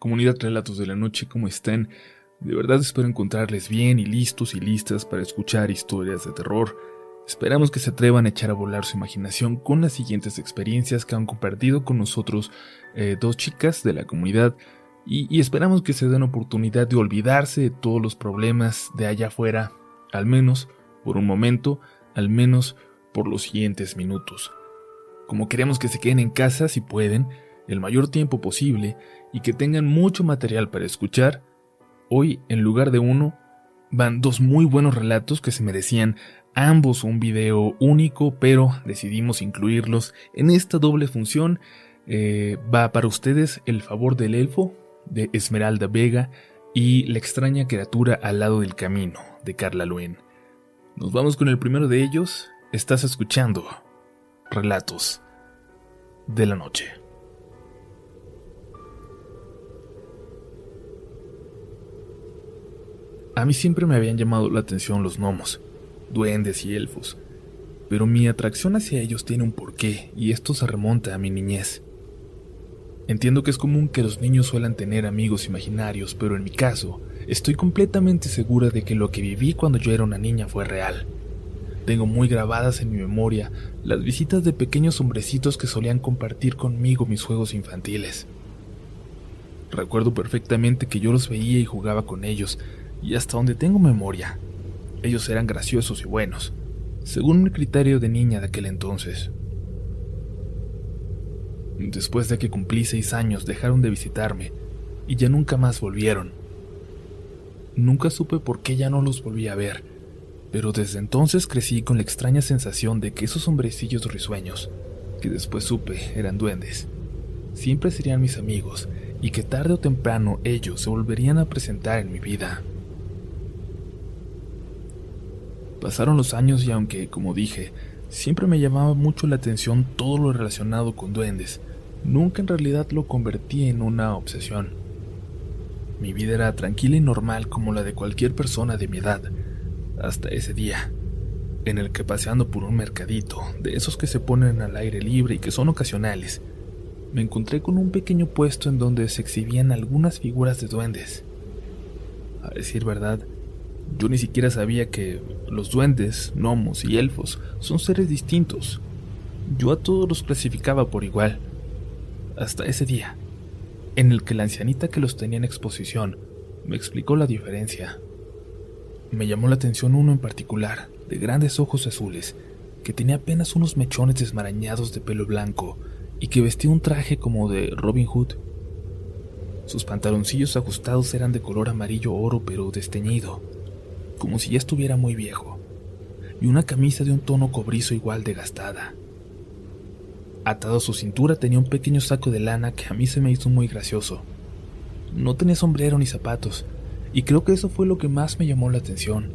Comunidad Relatos de la Noche, ¿cómo están? De verdad espero encontrarles bien y listos y listas para escuchar historias de terror. Esperamos que se atrevan a echar a volar su imaginación con las siguientes experiencias que han compartido con nosotros eh, dos chicas de la comunidad y, y esperamos que se den oportunidad de olvidarse de todos los problemas de allá afuera, al menos por un momento, al menos por los siguientes minutos. Como queremos que se queden en casa si pueden, el mayor tiempo posible y que tengan mucho material para escuchar, hoy en lugar de uno van dos muy buenos relatos que se merecían ambos un video único, pero decidimos incluirlos en esta doble función. Eh, va para ustedes El favor del elfo de Esmeralda Vega y La extraña criatura al lado del camino de Carla Luen. Nos vamos con el primero de ellos. Estás escuchando Relatos de la Noche. A mí siempre me habían llamado la atención los gnomos, duendes y elfos, pero mi atracción hacia ellos tiene un porqué y esto se remonta a mi niñez. Entiendo que es común que los niños suelan tener amigos imaginarios, pero en mi caso, estoy completamente segura de que lo que viví cuando yo era una niña fue real. Tengo muy grabadas en mi memoria las visitas de pequeños hombrecitos que solían compartir conmigo mis juegos infantiles. Recuerdo perfectamente que yo los veía y jugaba con ellos, y hasta donde tengo memoria, ellos eran graciosos y buenos, según mi criterio de niña de aquel entonces. Después de que cumplí seis años dejaron de visitarme y ya nunca más volvieron. Nunca supe por qué ya no los volví a ver, pero desde entonces crecí con la extraña sensación de que esos hombrecillos risueños, que después supe eran duendes, siempre serían mis amigos y que tarde o temprano ellos se volverían a presentar en mi vida. Pasaron los años y aunque, como dije, siempre me llamaba mucho la atención todo lo relacionado con duendes, nunca en realidad lo convertí en una obsesión. Mi vida era tranquila y normal como la de cualquier persona de mi edad, hasta ese día, en el que paseando por un mercadito, de esos que se ponen al aire libre y que son ocasionales, me encontré con un pequeño puesto en donde se exhibían algunas figuras de duendes. A decir verdad, yo ni siquiera sabía que los duendes, gnomos y elfos son seres distintos. Yo a todos los clasificaba por igual. Hasta ese día, en el que la ancianita que los tenía en exposición me explicó la diferencia. Me llamó la atención uno en particular, de grandes ojos azules, que tenía apenas unos mechones desmarañados de pelo blanco y que vestía un traje como de Robin Hood. Sus pantaloncillos ajustados eran de color amarillo oro pero desteñido, como si ya estuviera muy viejo, y una camisa de un tono cobrizo igual de gastada. Atado a su cintura tenía un pequeño saco de lana que a mí se me hizo muy gracioso. No tenía sombrero ni zapatos, y creo que eso fue lo que más me llamó la atención,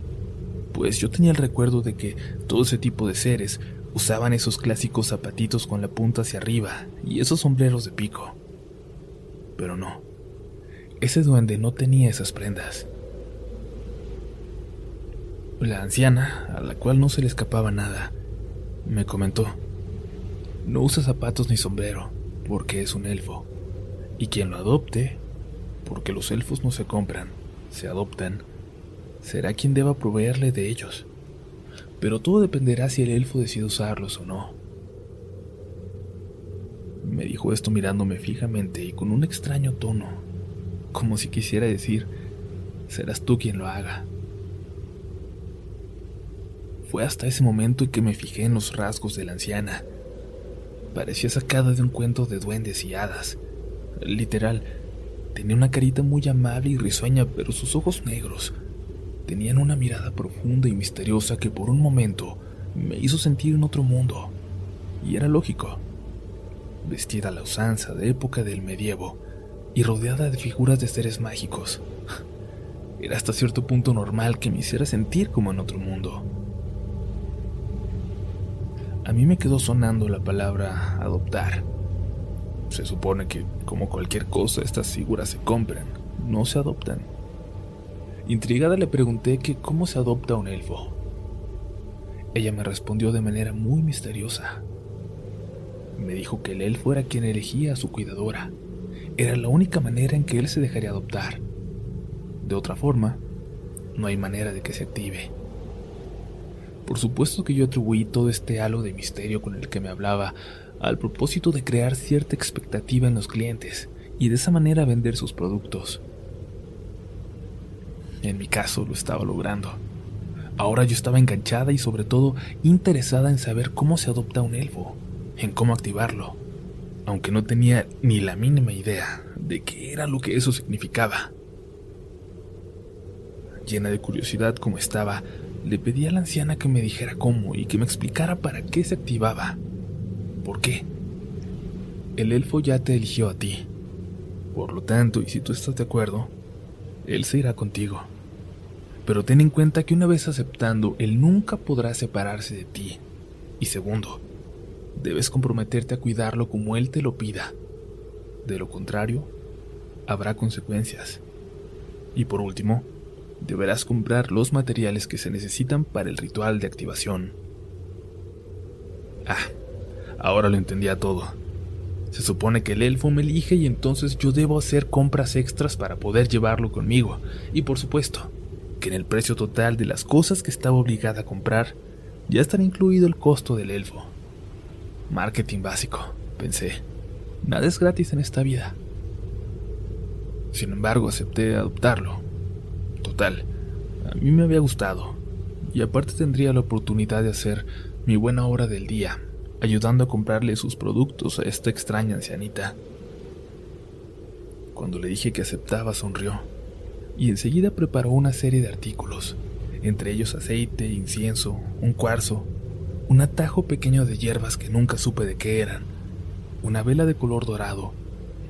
pues yo tenía el recuerdo de que todo ese tipo de seres usaban esos clásicos zapatitos con la punta hacia arriba y esos sombreros de pico. Pero no, ese duende no tenía esas prendas. La anciana, a la cual no se le escapaba nada, me comentó, no usa zapatos ni sombrero, porque es un elfo, y quien lo adopte, porque los elfos no se compran, se adoptan, será quien deba proveerle de ellos. Pero todo dependerá si el elfo decide usarlos o no. Me dijo esto mirándome fijamente y con un extraño tono, como si quisiera decir, serás tú quien lo haga. Fue hasta ese momento en que me fijé en los rasgos de la anciana. Parecía sacada de un cuento de duendes y hadas. Literal, Tenía una carita muy amable y risueña, pero sus ojos negros tenían una mirada profunda y misteriosa que por un momento me hizo sentir en otro mundo. Y era lógico. Vestida a la usanza de época del medievo y rodeada de figuras de seres mágicos. Era hasta cierto punto normal que me hiciera sentir como en otro mundo. A mí me quedó sonando la palabra adoptar se supone que, como cualquier cosa, estas figuras se compran, no se adoptan. Intrigada le pregunté que cómo se adopta un elfo. Ella me respondió de manera muy misteriosa. Me dijo que el elfo era quien elegía a su cuidadora era la única manera en que él se dejaría adoptar. De otra forma, no hay manera de que se active. Por supuesto que yo atribuí todo este halo de misterio con el que me hablaba al propósito de crear cierta expectativa en los clientes y de esa manera vender sus productos. En mi caso lo estaba logrando. Ahora yo estaba enganchada y sobre todo interesada en saber cómo se adopta un elfo, en cómo activarlo, aunque no tenía ni la mínima idea de qué era lo que eso significaba. Llena de curiosidad como estaba, le pedí a la anciana que me dijera cómo y que me explicara para qué se activaba. ¿Por qué? El elfo ya te eligió a ti. Por lo tanto, y si tú estás de acuerdo, él se irá contigo. Pero ten en cuenta que una vez aceptando, él nunca podrá separarse de ti. Y segundo, debes comprometerte a cuidarlo como él te lo pida. De lo contrario, habrá consecuencias. Y por último, deberás comprar los materiales que se necesitan para el ritual de activación. Ah, ahora lo entendía todo. Se supone que el elfo me elige y entonces yo debo hacer compras extras para poder llevarlo conmigo. Y por supuesto, que en el precio total de las cosas que estaba obligada a comprar, ya estará incluido el costo del elfo. Marketing básico, pensé. Nada es gratis en esta vida. Sin embargo, acepté adoptarlo A mí me había gustado, y aparte tendría la oportunidad de hacer mi buena hora del día, ayudando a comprarle sus productos a esta extraña ancianita. Cuando le dije que aceptaba, sonrió, y enseguida preparó una serie de artículos, entre ellos aceite, incienso, un cuarzo, un atajo pequeño de hierbas que nunca supe de qué eran, una vela de color dorado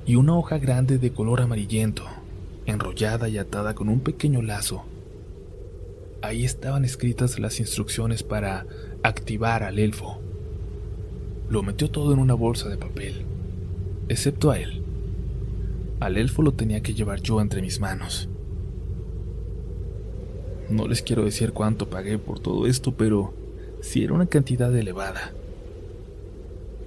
y una hoja grande de color amarillento enrollada y atada con un pequeño lazo. Ahí estaban escritas las instrucciones para activar al elfo. Lo metió todo en una bolsa de papel, excepto a él. Al elfo lo tenía que llevar yo entre mis manos. No les quiero decir cuánto pagué por todo esto, pero sí era una cantidad elevada.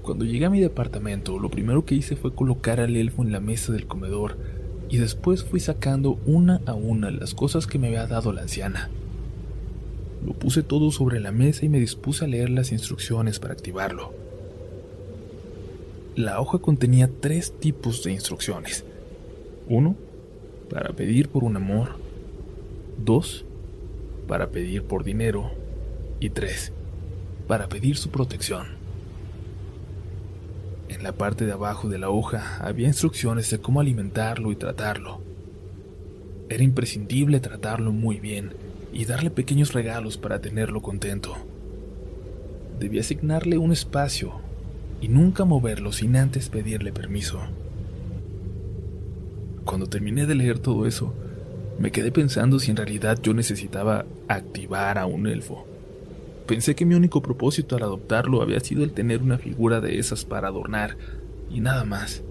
Cuando llegué a mi departamento, lo primero que hice fue colocar al elfo en la mesa del comedor y después fui sacando una a una las cosas que me había dado la anciana. Lo puse todo sobre la mesa y me dispuse a leer las instrucciones para activarlo. La hoja contenía tres tipos de instrucciones. Uno, para pedir por un amor. Dos, para pedir por dinero. Y tres, para pedir su protección. En la parte de abajo de la hoja había instrucciones de cómo alimentarlo y tratarlo. Era imprescindible tratarlo muy bien y darle pequeños regalos para tenerlo contento. Debía asignarle un espacio y nunca moverlo sin antes pedirle permiso. Cuando terminé de leer todo eso, me quedé pensando si en realidad yo necesitaba activar a un elfo. Pensé que mi único propósito al adoptarlo había sido el tener una figura de esas para adornar, y nada más.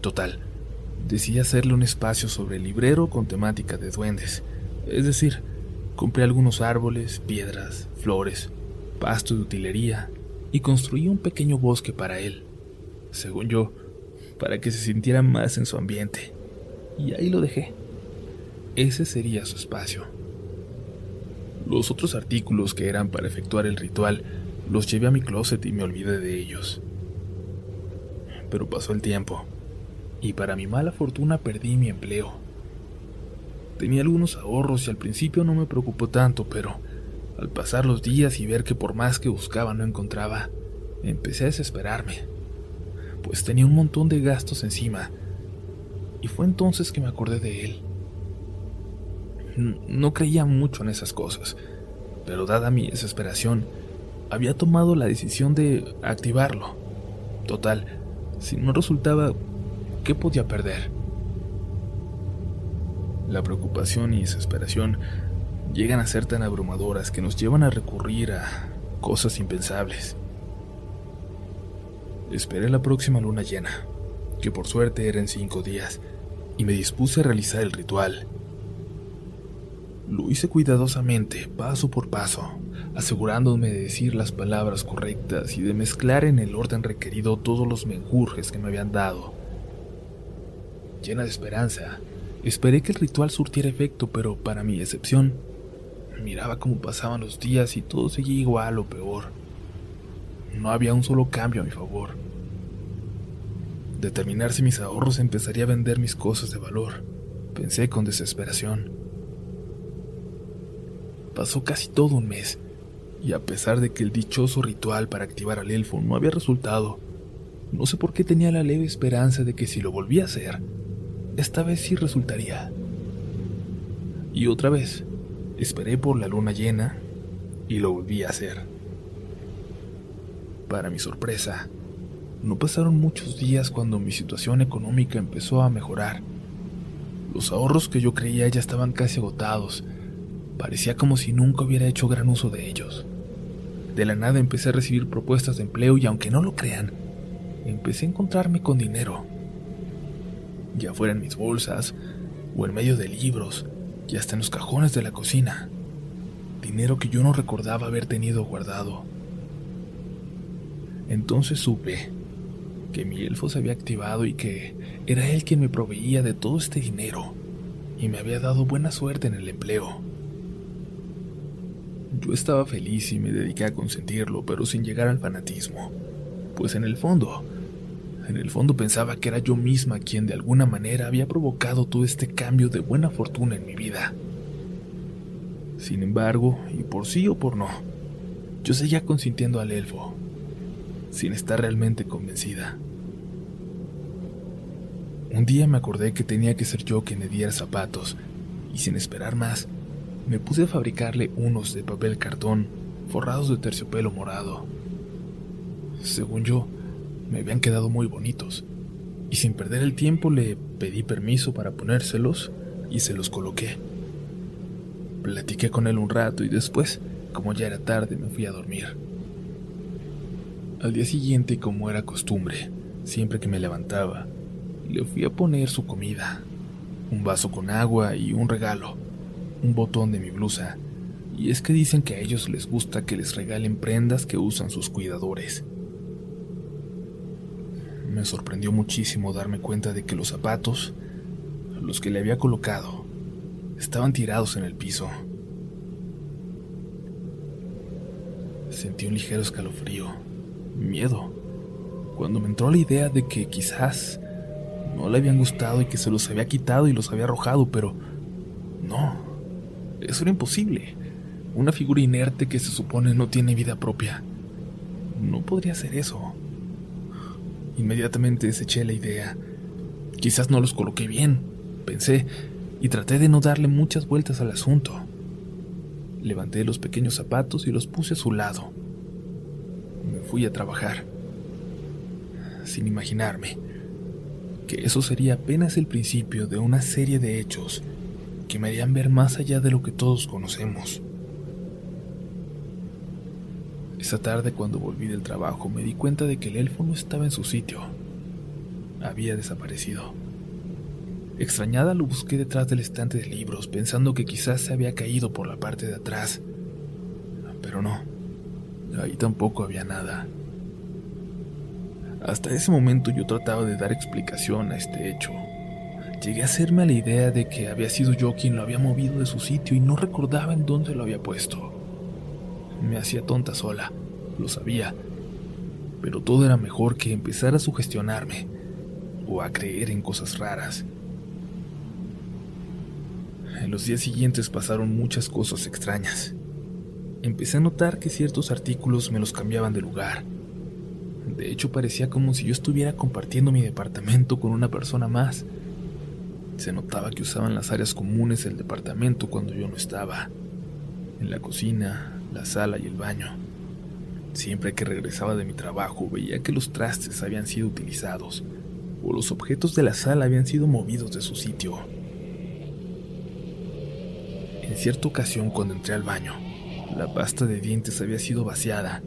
Total, decidí hacerle un espacio sobre el librero con temática de duendes. Es decir, compré algunos árboles, piedras, flores, pasto de utilería y construí un pequeño bosque para él, según yo, para que se sintiera más en su ambiente. Y ahí lo dejé. Ese sería su espacio. Los otros artículos que eran para efectuar el ritual los llevé a mi closet y me olvidé de ellos. Pero pasó el tiempo, y para mi mala fortuna perdí mi empleo. Tenía algunos ahorros y al principio no me preocupó tanto, pero al pasar los días y ver que por más que buscaba no encontraba, empecé a desesperarme, pues tenía un montón de gastos encima, y fue entonces que me acordé de él. No creía mucho en esas cosas, pero dada mi desesperación, había tomado la decisión de activarlo. Total, si no resultaba, ¿qué podía perder? La preocupación y desesperación llegan a ser tan abrumadoras que nos llevan a recurrir a cosas impensables. Esperé la próxima luna llena, que por suerte era en cinco días, y me dispuse a realizar el ritual. Lo hice cuidadosamente, paso por paso, asegurándome de decir las palabras correctas y de mezclar en el orden requerido todos los menjurjes que me habían dado, llena de esperanza, esperé que el ritual surtiera efecto, pero para mi excepción, miraba cómo pasaban los días y todo seguía igual o peor. No había un solo cambio a mi favor. De terminarse mis ahorros empezaría a vender mis cosas de valor, pensé con desesperación. Pasó casi todo un mes, y a pesar de que el dichoso ritual para activar al elfo no había resultado, no sé por qué tenía la leve esperanza de que si lo volvía a hacer, esta vez sí resultaría. Y otra vez, esperé por la luna llena y lo volví a hacer. Para mi sorpresa, no pasaron muchos días cuando mi situación económica empezó a mejorar. Los ahorros que yo creía ya estaban casi agotados. Parecía como si nunca hubiera hecho gran uso de ellos. De la nada empecé a recibir propuestas de empleo y aunque no lo crean, empecé a encontrarme con dinero. Ya fuera en mis bolsas, o en medio de libros, y hasta en los cajones de la cocina. Dinero que yo no recordaba haber tenido guardado. Entonces supe que mi elfo se había activado y que era él quien me proveía de todo este dinero y me había dado buena suerte en el empleo. Yo estaba feliz y me dediqué a consentirlo, pero sin llegar al fanatismo, pues en el fondo en el fondo pensaba que era yo misma quien de alguna manera había provocado todo este cambio de buena fortuna en mi vida. Sin embargo, y por sí o por no, yo seguía consintiendo al elfo, sin estar realmente convencida. Un día me acordé que tenía que ser yo quien le diera zapatos, y sin esperar más, me puse a fabricarle unos de papel cartón forrados de terciopelo morado. Según yo, me habían quedado muy bonitos, y sin perder el tiempo le pedí permiso para ponérselos y se los coloqué. Platiqué con él un rato y después, como ya era tarde, me fui a dormir. Al día siguiente, como era costumbre, siempre que me levantaba, le fui a poner su comida, un vaso con agua y un regalo, un botón de mi blusa, y es que dicen que a ellos les gusta que les regalen prendas que usan sus cuidadores. Me sorprendió muchísimo darme cuenta de que los zapatos, los que le había colocado, estaban tirados en el piso. Sentí un ligero escalofrío, miedo, cuando me entró la idea de que quizás no le habían gustado y que se los había quitado y los había arrojado, pero no, eso era imposible. Una figura inerte que se supone no tiene vida propia. No podría hacer eso. Inmediatamente deseché la idea. Quizás no los coloqué bien, pensé, y traté de no darle muchas vueltas al asunto. Levanté los pequeños zapatos y los puse a su lado. Me fui a trabajar, sin imaginarme que eso sería apenas el principio de una serie de hechos que me harían ver más allá de lo que todos conocemos. Esa tarde cuando volví del trabajo me di cuenta de que el elfo no estaba en su sitio. Había desaparecido. Extrañada lo busqué detrás del estante de libros, pensando que quizás se había caído por la parte de atrás. Pero no, ahí tampoco había nada. Hasta ese momento yo trataba de dar explicación a este hecho. Llegué a hacerme la idea de que había sido yo quien lo había movido de su sitio y no recordaba en dónde lo había puesto. Me hacía tonta sola, lo sabía, pero todo era mejor que empezar a sugestionarme o a creer en cosas raras. En los días siguientes pasaron muchas cosas extrañas. Empecé a notar que ciertos artículos me los cambiaban de lugar. De hecho, parecía como si yo estuviera compartiendo mi departamento con una persona más. Se notaba que usaban las áreas comunes del departamento cuando yo no estaba. En la cocina, la sala y el baño. Siempre que regresaba de mi trabajo veía que los trastes habían sido utilizados o los objetos de la sala habían sido movidos de su sitio. En cierta ocasión cuando entré al baño, la pasta de dientes había sido vaciada,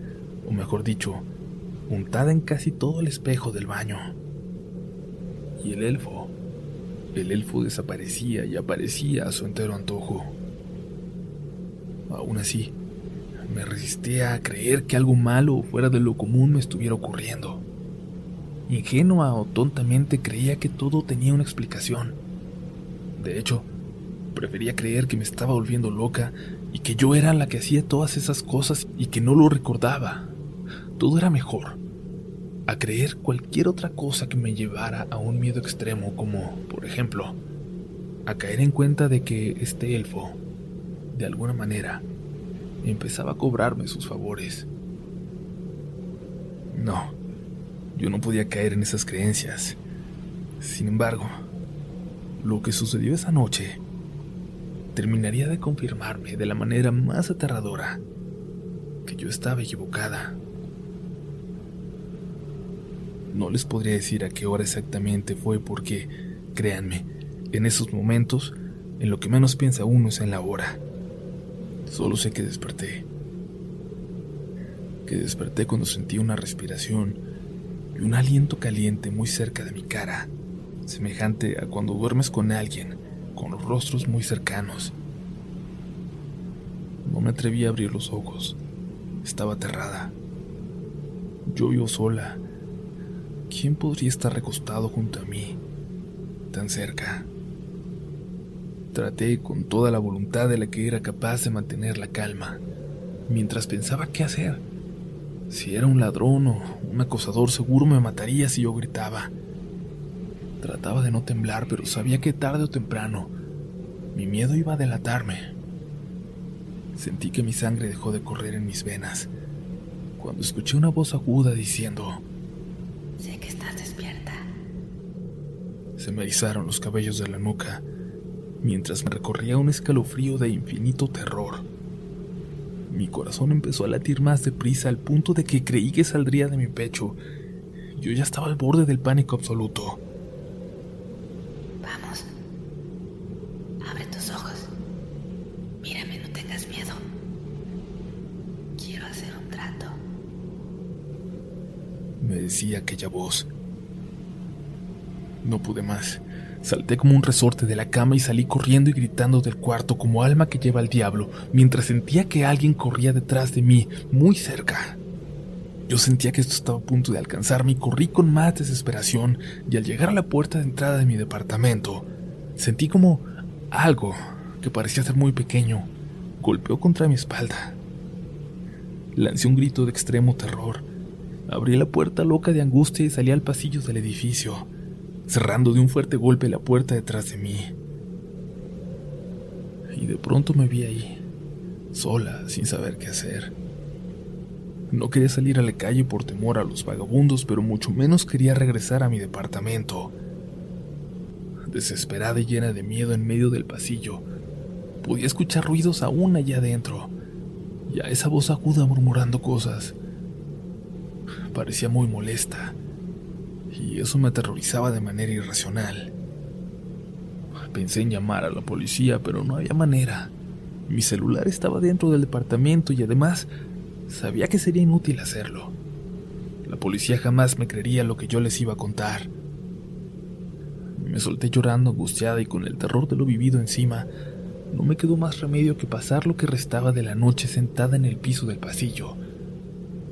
o mejor dicho, untada en casi todo el espejo del baño. Y el elfo, el elfo desaparecía y aparecía a su entero antojo. Aún así, me resistía a creer que algo malo fuera de lo común me estuviera ocurriendo. ingenua o tontamente creía que todo tenía una explicación. De hecho, prefería creer que me estaba volviendo loca y que yo era la que hacía todas esas cosas y que no lo recordaba. Todo era mejor a creer cualquier otra cosa que me llevara a un miedo extremo como, por ejemplo, a caer en cuenta de que este elfo, de alguna manera, empezaba a cobrarme sus favores. No, yo no podía caer en esas creencias. Sin embargo, lo que sucedió esa noche terminaría de confirmarme de la manera más aterradora que yo estaba equivocada. No les podría decir a qué hora exactamente fue porque, créanme, en esos momentos, en lo que menos piensa uno es en la hora. Solo sé que desperté. Que desperté cuando sentí una respiración y un aliento caliente muy cerca de mi cara, semejante a cuando duermes con alguien, con los rostros muy cercanos. No me atreví a abrir los ojos. Estaba aterrada. Yo vivo sola ¿Quién podría estar recostado junto a mí, tan cerca? Traté con toda la voluntad de la que era capaz de mantener la calma, mientras pensaba qué hacer. Si era un ladrón o un acosador, seguro me mataría si yo gritaba. Trataba de no temblar, pero sabía que tarde o temprano mi miedo iba a delatarme. Sentí que mi sangre dejó de correr en mis venas cuando escuché una voz aguda diciendo, Se me erizaron los cabellos de la nuca mientras me recorría un escalofrío de infinito terror. Mi corazón empezó a latir más deprisa al punto de que creí que saldría de mi pecho. Yo ya estaba al borde del pánico absoluto. Vamos. Abre tus ojos. Mírame, no tengas miedo. Quiero hacer un trato. Me decía aquella voz. No pude más. Salté como un resorte de la cama y salí corriendo y gritando del cuarto como alma que lleva al diablo, mientras sentía que alguien corría detrás de mí, muy cerca. Yo sentía que esto estaba a punto de alcanzarme y corrí con más desesperación, y al llegar a la puerta de entrada de mi departamento, sentí como algo, que parecía ser muy pequeño, golpeó contra mi espalda. Lancé un grito de extremo terror. Abrí la puerta loca de angustia y salí al pasillo del edificio cerrando de un fuerte golpe la puerta detrás de mí. Y de pronto me vi ahí, sola, sin saber qué hacer. No quería salir a la calle por temor a los vagabundos, pero mucho menos quería regresar a mi departamento. Desesperada y llena de miedo en medio del pasillo, podía escuchar ruidos aún allá adentro, y a esa voz aguda murmurando cosas. Parecía muy molesta y eso me aterrorizaba de manera irracional. Pensé en llamar a la policía, pero no había manera. Mi celular estaba dentro del departamento y además sabía que sería inútil hacerlo. La policía jamás me creería lo que yo les iba a contar. Me solté llorando, angustiada y con el terror de lo vivido encima. No me quedó más remedio que pasar lo que restaba de la noche sentada en el piso del pasillo,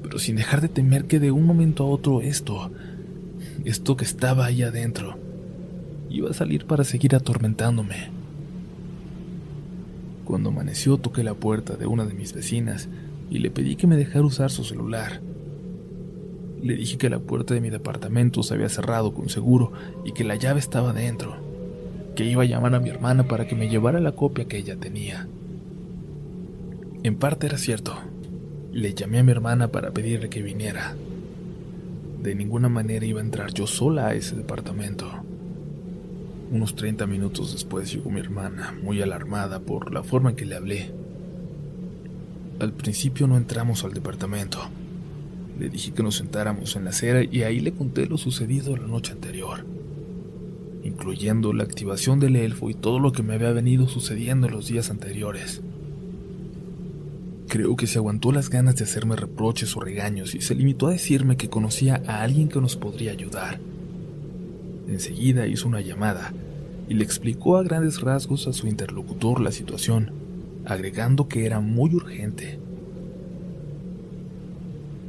pero sin dejar de temer que de un momento a otro esto esto que estaba ahí adentro, iba a salir para seguir atormentándome. Cuando amaneció toqué la puerta de una de mis vecinas y le pedí que me dejara usar su celular. Le dije que la puerta de mi departamento se había cerrado con seguro y que la llave estaba dentro, que iba a llamar a mi hermana para que me llevara la copia que ella tenía. En parte era cierto. Le llamé a mi hermana para pedirle que viniera. De ninguna manera iba a entrar yo sola a ese departamento. Unos 30 minutos después llegó mi hermana, muy alarmada por la forma en que le hablé. Al principio no entramos al departamento. Le dije que nos sentáramos en la acera y ahí le conté lo sucedido la noche anterior, incluyendo la activación del elfo y todo lo que me había venido sucediendo en los días anteriores. Creo que se aguantó las ganas de hacerme reproches o regaños y se limitó a decirme que conocía a alguien que nos podría ayudar. Enseguida hizo una llamada y le explicó a grandes rasgos a su interlocutor la situación, agregando que era muy urgente.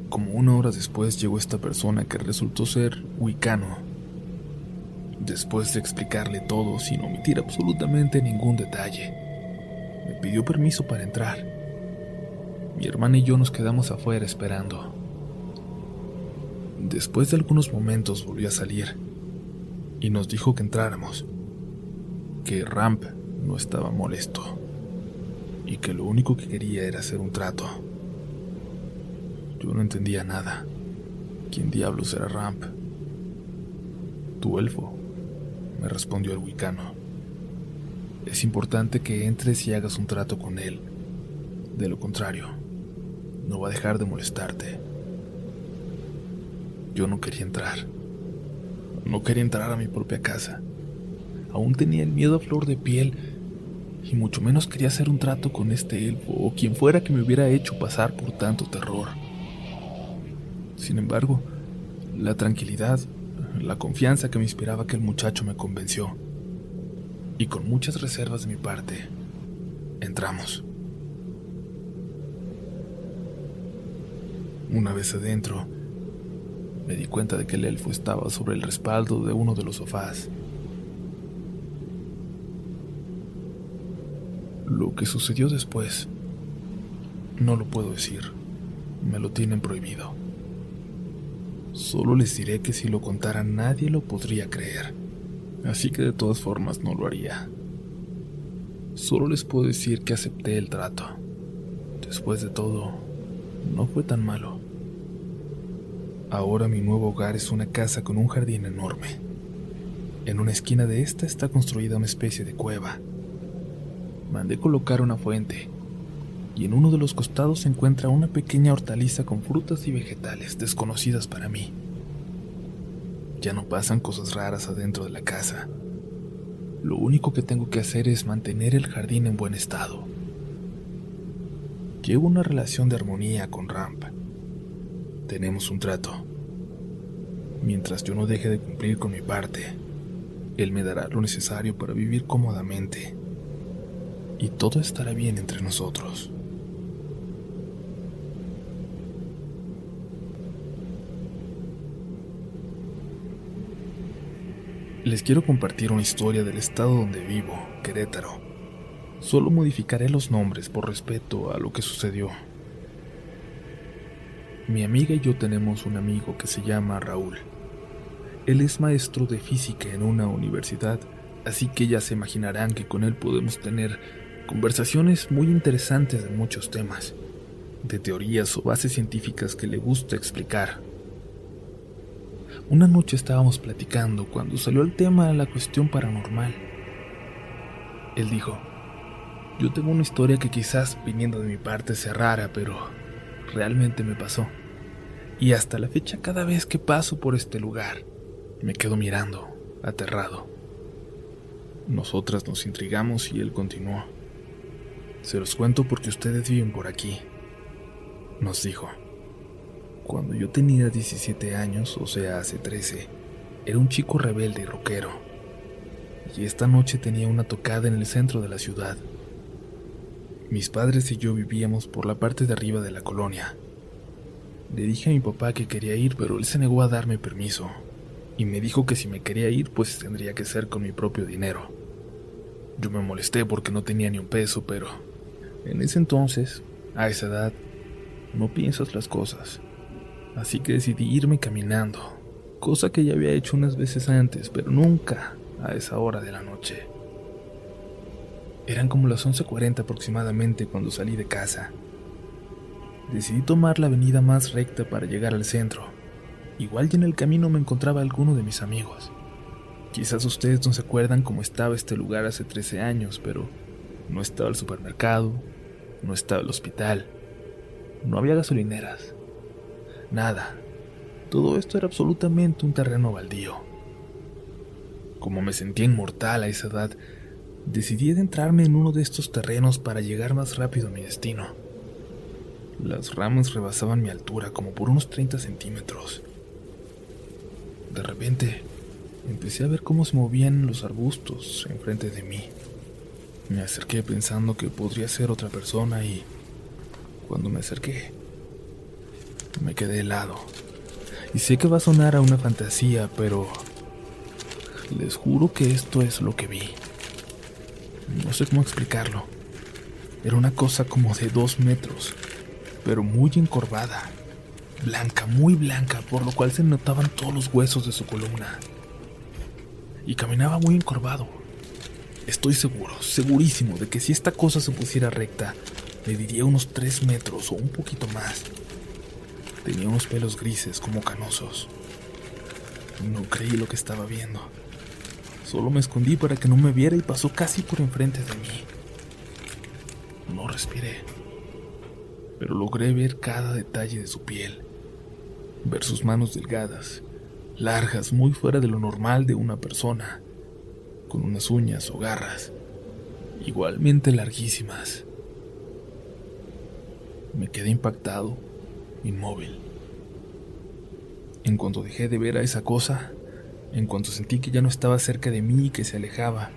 Como una hora después llegó esta persona que resultó ser Wicano. Después de explicarle todo sin omitir absolutamente ningún detalle, me pidió permiso para entrar. Mi hermana y yo nos quedamos afuera esperando. Después de algunos momentos volvió a salir y nos dijo que entráramos, que Ramp no estaba molesto y que lo único que quería era hacer un trato. Yo no entendía nada. ¿Quién diablos era Ramp? Tu elfo, me respondió el wicano. Es importante que entres y hagas un trato con él. De lo contrario, no va a dejar de molestarte. Yo no quería entrar. No quería entrar a mi propia casa. Aún tenía el miedo a flor de piel y mucho menos quería hacer un trato con este elfo o quien fuera que me hubiera hecho pasar por tanto terror. Sin embargo, la tranquilidad, la confianza que me inspiraba aquel muchacho me convenció. Y con muchas reservas de mi parte, entramos. Una vez adentro, me di cuenta de que el elfo estaba sobre el respaldo de uno de los sofás. Lo que sucedió después, no lo puedo decir. Me lo tienen prohibido. Solo les diré que si lo contara nadie lo podría creer. Así que de todas formas no lo haría. Solo les puedo decir que acepté el trato. Después de todo, no fue tan malo. Ahora mi nuevo hogar es una casa con un jardín enorme. En una esquina de esta está construida una especie de cueva. Mandé colocar una fuente y en uno de los costados se encuentra una pequeña hortaliza con frutas y vegetales desconocidas para mí. Ya no pasan cosas raras adentro de la casa. Lo único que tengo que hacer es mantener el jardín en buen estado. Llevo una relación de armonía con Ramp tenemos un trato. Mientras yo no deje de cumplir con mi parte, Él me dará lo necesario para vivir cómodamente y todo estará bien entre nosotros. Les quiero compartir una historia del estado donde vivo, Querétaro. Solo modificaré los nombres por respeto a lo que sucedió. Mi amiga y yo tenemos un amigo que se llama Raúl. Él es maestro de física en una universidad, así que ya se imaginarán que con él podemos tener conversaciones muy interesantes de muchos temas, de teorías o bases científicas que le gusta explicar. Una noche estábamos platicando cuando salió el tema de la cuestión paranormal. Él dijo, yo tengo una historia que quizás viniendo de mi parte sea rara, pero realmente me pasó. Y hasta la fecha cada vez que paso por este lugar, me quedo mirando, aterrado. Nosotras nos intrigamos y él continuó. Se los cuento porque ustedes viven por aquí. Nos dijo. Cuando yo tenía 17 años, o sea, hace 13, era un chico rebelde y rockero. Y esta noche tenía una tocada en el centro de la ciudad. Mis padres y yo vivíamos por la parte de arriba de la colonia. Le dije a mi papá que quería ir, pero él se negó a darme permiso, y me dijo que si me quería ir, pues tendría que ser con mi propio dinero. Yo me molesté porque no tenía ni un peso, pero en ese entonces, a esa edad, no piensas las cosas. Así que decidí irme caminando, cosa que ya había hecho unas veces antes, pero nunca a esa hora de la noche. Eran como las 11.40 aproximadamente cuando salí de casa. Decidí tomar la avenida más recta para llegar al centro. Igual y en el camino me encontraba alguno de mis amigos. Quizás ustedes no se acuerdan cómo estaba este lugar hace 13 años, pero no estaba el supermercado, no estaba el hospital, no había gasolineras, nada. Todo esto era absolutamente un terreno baldío. Como me sentía inmortal a esa edad, decidí adentrarme en uno de estos terrenos para llegar más rápido a mi destino. Las ramas rebasaban mi altura como por unos 30 centímetros. De repente, empecé a ver cómo se movían los arbustos enfrente de mí. Me acerqué pensando que podría ser otra persona y cuando me acerqué, Me quedé helado. Y sé que va a sonar a una fantasía, pero les juro que esto es lo que vi. No sé cómo explicarlo. Era una cosa como de dos metros, pero muy encorvada, blanca, muy blanca, por lo cual se notaban todos los huesos de su columna. Y caminaba muy encorvado. Estoy seguro, segurísimo de que si esta cosa se pusiera recta, le diría unos tres metros o un poquito más. Tenía unos pelos grises como canosos. No creí lo que estaba viendo. Solo me escondí para que no me viera y pasó casi por enfrente de mí. No respiré, pero logré ver cada detalle de su piel, ver sus manos delgadas, largas, muy fuera de lo normal de una persona, con unas uñas o garras, igualmente larguísimas. Me quedé impactado, inmóvil. En cuanto dejé de ver a esa cosa, en cuanto sentí que ya no estaba cerca de mí y que se alejaba,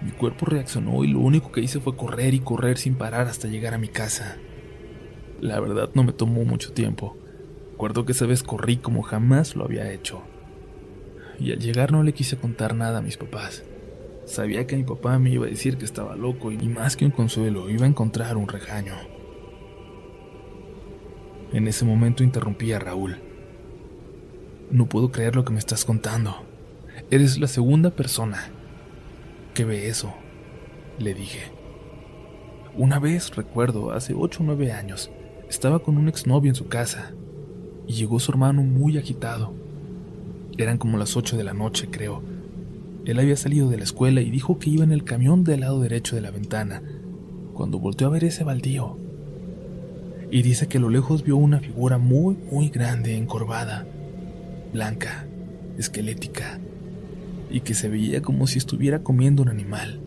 mi cuerpo reaccionó y lo único que hice fue correr y correr sin parar hasta llegar a mi casa. La verdad no me tomó mucho tiempo. Recuerdo que esa vez corrí como jamás lo había hecho. Y al llegar no le quise contar nada a mis papás. Sabía que mi papá me iba a decir que estaba loco y más que un consuelo iba a encontrar un regaño. En ese momento interrumpí a Raúl. No puedo creer lo que me estás contando. Eres la segunda persona que ve eso, le dije. Una vez, recuerdo, hace ocho o nueve años, estaba con un exnovio en su casa y llegó su hermano muy agitado. Eran como las ocho de la noche, creo. Él había salido de la escuela y dijo que iba en el camión del lado derecho de la ventana, cuando volteó a ver ese baldío. Y dice que a lo lejos vio una figura muy, muy grande, encorvada, blanca, esquelética, y que se veía como si estuviera comiendo un animal.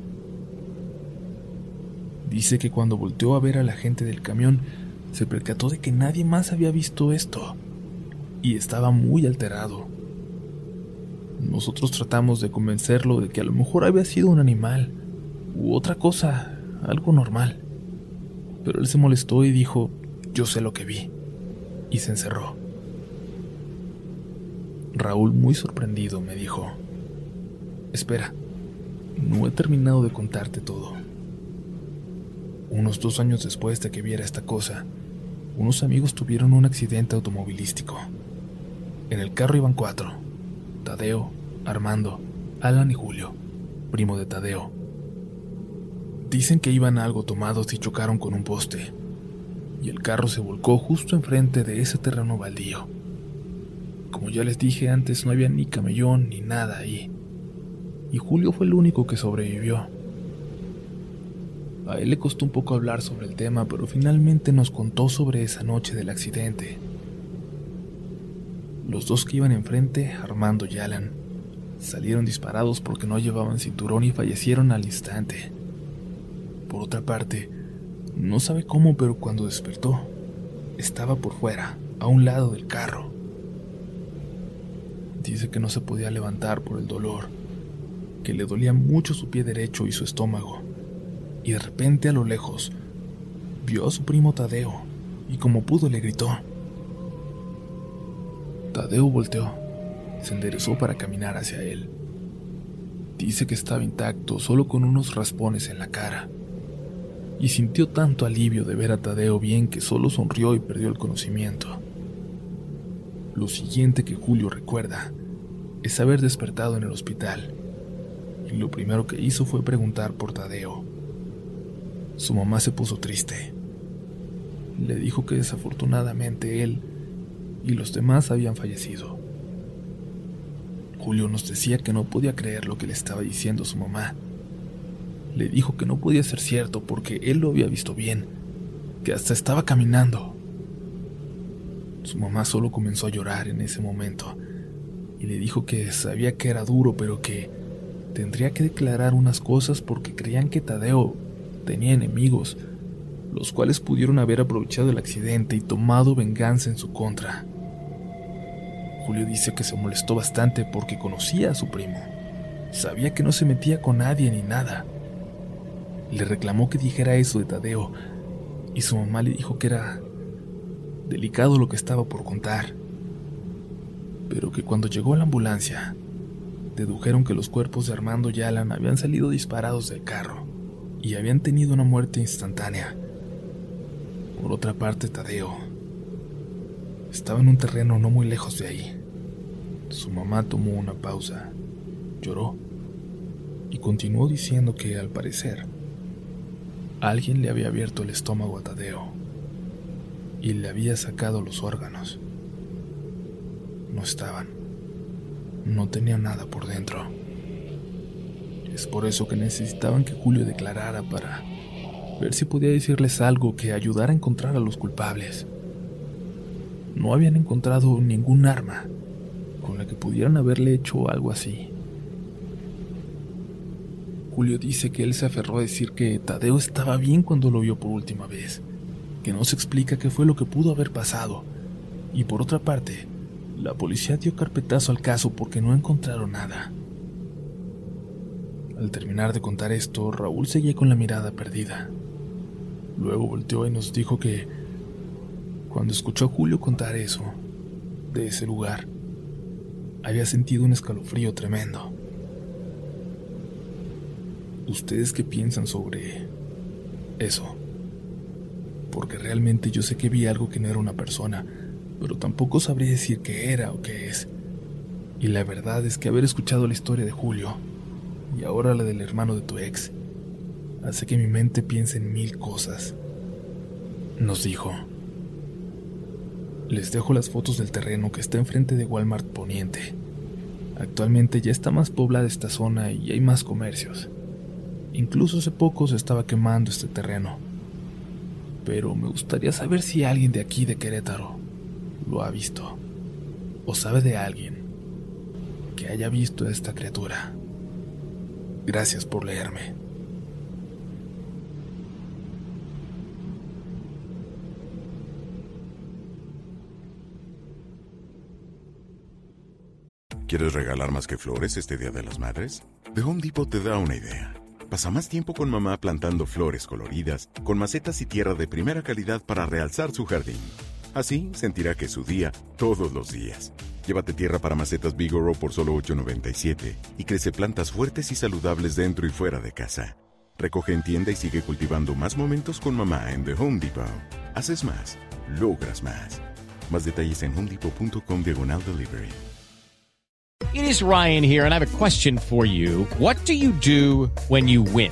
Dice que cuando volteó a ver a la gente del camión, se percató de que nadie más había visto esto, y estaba muy alterado. Nosotros tratamos de convencerlo de que a lo mejor había sido un animal, u otra cosa, algo normal. Pero él se molestó y dijo, yo sé lo que vi, y se encerró. Raúl, muy sorprendido, me dijo, espera, no he terminado de contarte todo. Unos dos años después de que viera esta cosa, unos amigos tuvieron un accidente automovilístico. En el carro iban cuatro, Tadeo, Armando, Alan y Julio, primo de Tadeo. Dicen que iban algo tomados y chocaron con un poste, y el carro se volcó justo enfrente de ese terreno baldío. Como ya les dije antes, no había ni camellón ni nada ahí. Y Julio fue el único que sobrevivió. A él le costó un poco hablar sobre el tema, pero finalmente nos contó sobre esa noche del accidente. Los dos que iban enfrente, Armando y Alan, salieron disparados porque no llevaban cinturón y fallecieron al instante. Por otra parte, no sabe cómo, pero cuando despertó, estaba por fuera, a un lado del carro. Dice que no se podía levantar por el dolor, que le dolía mucho su pie derecho y su estómago, y de repente a lo lejos vio a su primo Tadeo y como pudo le gritó. Tadeo volteó, se enderezó para caminar hacia él. Dice que estaba intacto, solo con unos raspones en la cara, y sintió tanto alivio de ver a Tadeo bien que solo sonrió y perdió el conocimiento. Lo siguiente que Julio recuerda es haber despertado en el hospital, y lo primero que hizo fue preguntar por Tadeo. Su mamá se puso triste. Le dijo que desafortunadamente él y los demás habían fallecido. Julio nos decía que no podía creer lo que le estaba diciendo su mamá. Le dijo que no podía ser cierto porque él lo había visto bien, que hasta estaba caminando. Su mamá solo comenzó a llorar en ese momento y le dijo que sabía que era duro, pero que tendría que declarar unas cosas porque creían que Tadeo tenía enemigos, los cuales pudieron haber aprovechado el accidente y tomado venganza en su contra. Julio dice que se molestó bastante porque conocía a su primo. Sabía que no se metía con nadie ni nada. Le reclamó que dijera eso de Tadeo y su mamá le dijo que era delicado lo que estaba por contar, pero que cuando llegó la ambulancia, dedujeron que los cuerpos de Armando y Alan habían salido disparados del carro y habían tenido una muerte instantánea. Por otra parte, Tadeo estaba en un terreno no muy lejos de ahí. Su mamá tomó una pausa, lloró y continuó diciendo que, al parecer, alguien le había abierto el estómago a Tadeo y le había sacado los órganos. No estaban. No tenía nada por dentro. Es por eso que necesitaban que Julio declarara para ver si podía decirles algo que ayudara a encontrar a los culpables. No habían encontrado ningún arma con la que pudieran haberle hecho algo así. Julio dice que él se aferró a decir que Tadeo estaba bien cuando lo vio por última vez, que no se explica qué fue lo que pudo haber pasado. Y por otra parte, la policía dio carpetazo al caso porque no encontraron nada. Al terminar de contar esto, Raúl seguía con la mirada perdida. Luego volteó y nos dijo que cuando escuchó a Julio contar eso, de ese lugar, había sentido un escalofrío tremendo. ¿Ustedes qué piensan sobre eso? porque realmente yo sé que vi algo que no era una persona, pero tampoco sabría decir qué era o qué es. Y la verdad es que haber escuchado la historia de Julio y ahora la del hermano de tu ex hace que mi mente piense en mil cosas. Nos dijo. Les dejo las fotos del terreno que está enfrente de Walmart Poniente. Actualmente ya está más poblada esta zona y hay más comercios. Incluso hace poco se estaba quemando este terreno pero me gustaría saber si alguien de aquí de Querétaro lo ha visto o sabe de alguien que haya visto a esta criatura. Gracias por leerme. ¿Quieres regalar más que flores este Día de las Madres? The Home Depot te da una idea. Pasa más tiempo con mamá plantando flores coloridas, con macetas y tierra de primera calidad para realzar su jardín. Así sentirá que es su día todos los días. Llévate tierra para macetas Bigoro por solo $8.97 y crece plantas fuertes y saludables dentro y fuera de casa. Recoge en tienda y sigue cultivando más momentos con mamá en The Home Depot. Haces más, logras más. Más detalles en homedepot.com diagonal delivery. It is Ryan here, and I have a question for you. What do you do when you win?